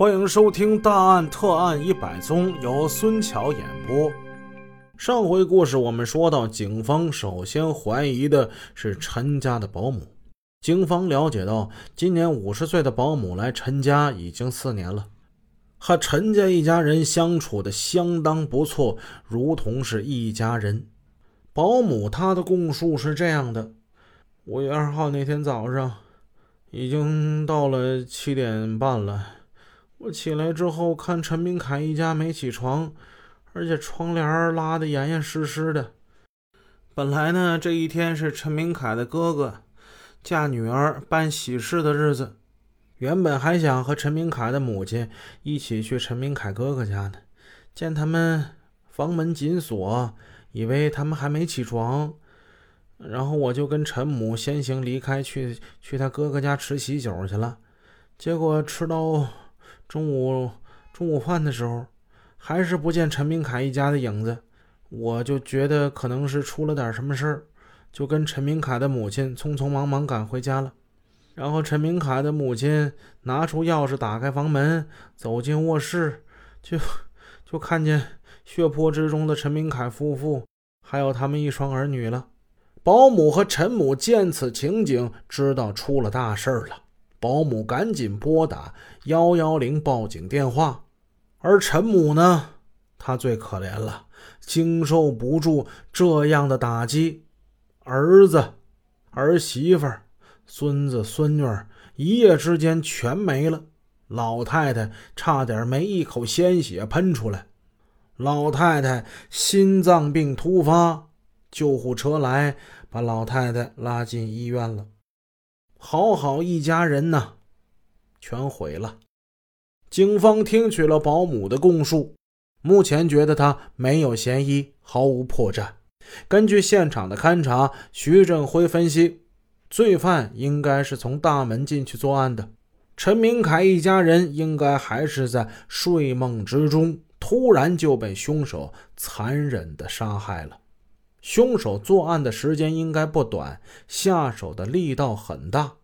欢迎收听《大案特案一百宗》，由孙桥演播。上回故事我们说到，警方首先怀疑的是陈家的保姆。警方了解到，今年五十岁的保姆来陈家已经四年了，和陈家一家人相处的相当不错，如同是一家人。保姆她的供述是这样的：五月二号那天早上，已经到了七点半了。我起来之后，看陈明凯一家没起床，而且窗帘拉得严严实实的。本来呢，这一天是陈明凯的哥哥。嫁女儿办喜事的日子，原本还想和陈明凯的母亲一起去陈明凯哥哥家呢。见他们房门紧锁，以为他们还没起床，然后我就跟陈母先行离开，去去他哥哥家吃喜酒去了。结果吃到中午中午饭的时候，还是不见陈明凯一家的影子，我就觉得可能是出了点什么事儿。就跟陈明凯的母亲匆匆忙忙赶回家了，然后陈明凯的母亲拿出钥匙打开房门，走进卧室，就就看见血泊之中的陈明凯夫妇，还有他们一双儿女了。保姆和陈母见此情景，知道出了大事了，保姆赶紧拨打幺幺零报警电话，而陈母呢，她最可怜了，经受不住这样的打击。儿子、儿媳妇、孙子、孙女一夜之间全没了，老太太差点没一口鲜血喷出来。老太太心脏病突发，救护车来把老太太拉进医院了。好好一家人呐，全毁了。警方听取了保姆的供述，目前觉得他没有嫌疑，毫无破绽。根据现场的勘查，徐振辉分析，罪犯应该是从大门进去作案的。陈明凯一家人应该还是在睡梦之中，突然就被凶手残忍地杀害了。凶手作案的时间应该不短，下手的力道很大，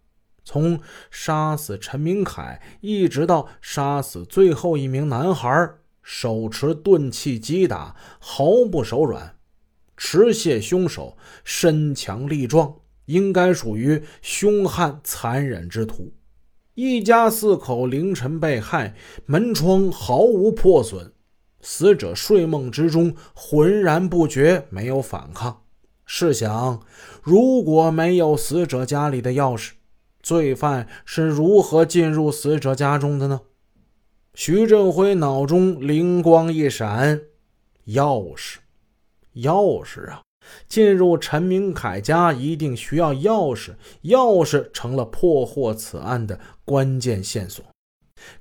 从杀死陈明凯一直到杀死最后一名男孩，手持钝器击打，毫不手软。持械凶手身强力壮，应该属于凶悍残忍之徒。一家四口凌晨被害，门窗毫无破损，死者睡梦之中浑然不觉，没有反抗。试想，如果没有死者家里的钥匙，罪犯是如何进入死者家中的呢？徐振辉脑中灵光一闪，钥匙。钥匙啊！进入陈明凯家一定需要钥匙，钥匙成了破获此案的关键线索。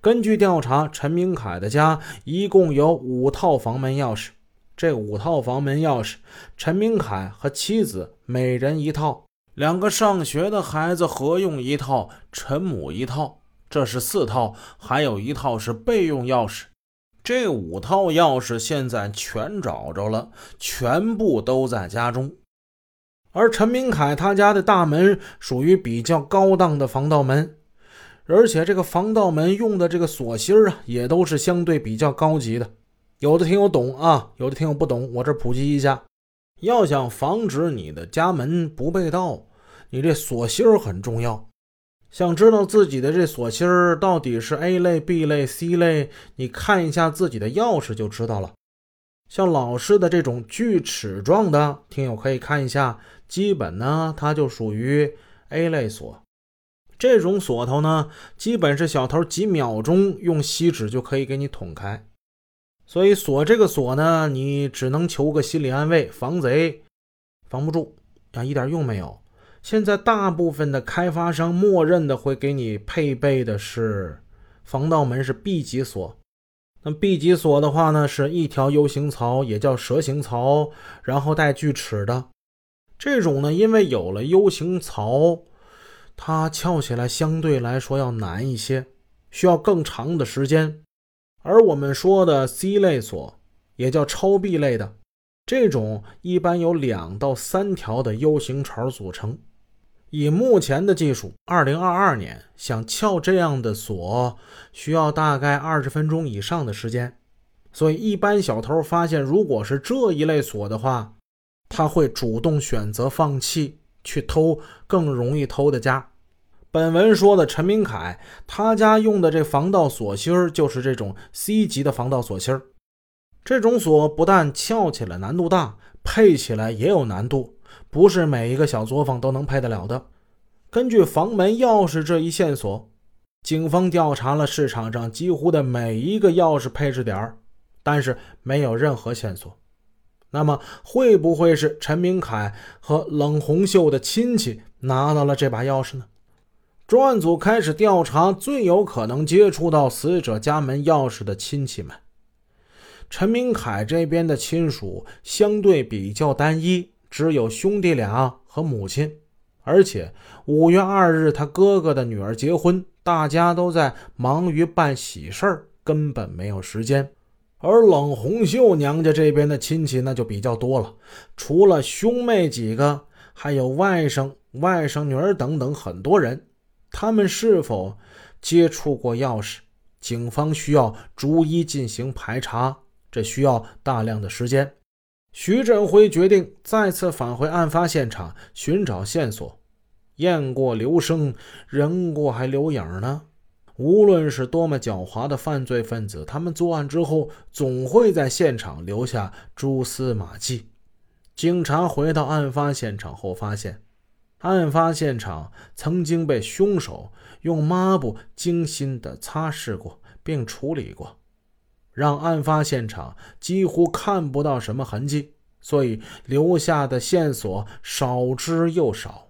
根据调查，陈明凯的家一共有五套房门钥匙。这五套房门钥匙，陈明凯和妻子每人一套，两个上学的孩子合用一套，陈母一套，这是四套，还有一套是备用钥匙。这五套钥匙现在全找着了，全部都在家中。而陈明凯他家的大门属于比较高档的防盗门，而且这个防盗门用的这个锁芯啊，也都是相对比较高级的。有的听友懂啊，有的听友不懂，我这普及一下：要想防止你的家门不被盗，你这锁芯很重要。想知道自己的这锁芯儿到底是 A 类、B 类、C 类，你看一下自己的钥匙就知道了。像老式的这种锯齿状的，听友可以看一下，基本呢它就属于 A 类锁。这种锁头呢，基本是小偷几秒钟用锡纸就可以给你捅开。所以锁这个锁呢，你只能求个心理安慰，防贼防不住啊，一点用没有。现在大部分的开发商默认的会给你配备的是防盗门是 B 级锁，那 B 级锁的话呢，是一条 U 型槽，也叫蛇形槽，然后带锯齿的。这种呢，因为有了 U 型槽，它撬起来相对来说要难一些，需要更长的时间。而我们说的 C 类锁，也叫超 B 类的，这种一般有两到三条的 U 型槽组成。以目前的技术，二零二二年想撬这样的锁，需要大概二十分钟以上的时间。所以，一般小偷发现如果是这一类锁的话，他会主动选择放弃，去偷更容易偷的家。本文说的陈明凯，他家用的这防盗锁芯儿就是这种 C 级的防盗锁芯儿这种锁不但撬起来难度大，配起来也有难度，不是每一个小作坊都能配得了的。根据房门钥匙这一线索，警方调查了市场上几乎的每一个钥匙配置点儿但是没有任何线索。那么，会不会是陈明凯和冷红秀的亲戚拿到了这把钥匙呢？专案组开始调查最有可能接触到死者家门钥匙的亲戚们。陈明凯这边的亲属相对比较单一，只有兄弟俩和母亲。而且五月二日他哥哥的女儿结婚，大家都在忙于办喜事，根本没有时间。而冷红秀娘家这边的亲戚那就比较多了，除了兄妹几个，还有外甥、外甥女儿等等很多人。他们是否接触过钥匙？警方需要逐一进行排查，这需要大量的时间。徐振辉决定再次返回案发现场寻找线索。雁过留声，人过还留影呢。无论是多么狡猾的犯罪分子，他们作案之后总会在现场留下蛛丝马迹。警察回到案发现场后发现。案发现场曾经被凶手用抹布精心的擦拭过，并处理过，让案发现场几乎看不到什么痕迹，所以留下的线索少之又少。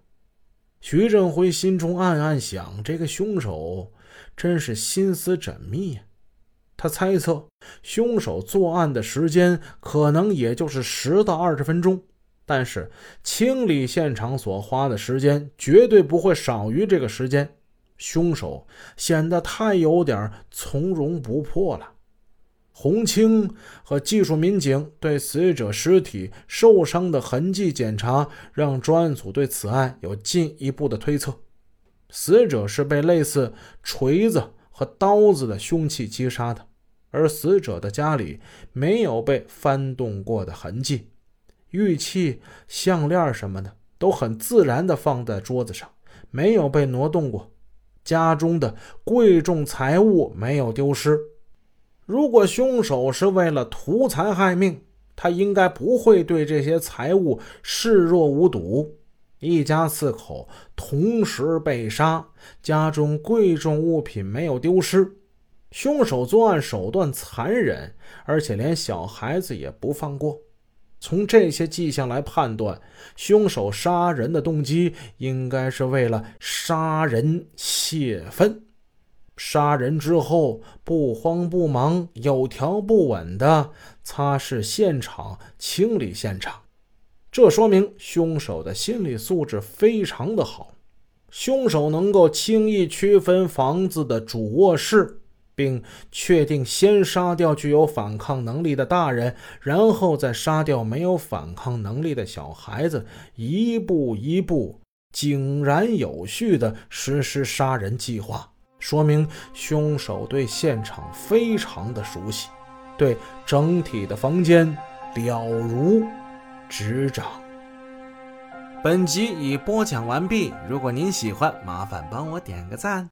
徐振辉心中暗暗想：这个凶手真是心思缜密呀。他猜测，凶手作案的时间可能也就是十到二十分钟。但是清理现场所花的时间绝对不会少于这个时间，凶手显得太有点从容不迫了。洪清和技术民警对死者尸体受伤的痕迹检查，让专案组对此案有进一步的推测：死者是被类似锤子和刀子的凶器击杀的，而死者的家里没有被翻动过的痕迹。玉器、项链什么的都很自然地放在桌子上，没有被挪动过。家中的贵重财物没有丢失。如果凶手是为了图财害命，他应该不会对这些财物视若无睹。一家四口同时被杀，家中贵重物品没有丢失。凶手作案手段残忍，而且连小孩子也不放过。从这些迹象来判断，凶手杀人的动机应该是为了杀人泄愤。杀人之后不慌不忙、有条不紊地擦拭现场、清理现场，这说明凶手的心理素质非常的好。凶手能够轻易区分房子的主卧室。并确定先杀掉具有反抗能力的大人，然后再杀掉没有反抗能力的小孩子，一步一步井然有序地实施杀人计划，说明凶手对现场非常的熟悉，对整体的房间了如执掌。本集已播讲完毕，如果您喜欢，麻烦帮我点个赞。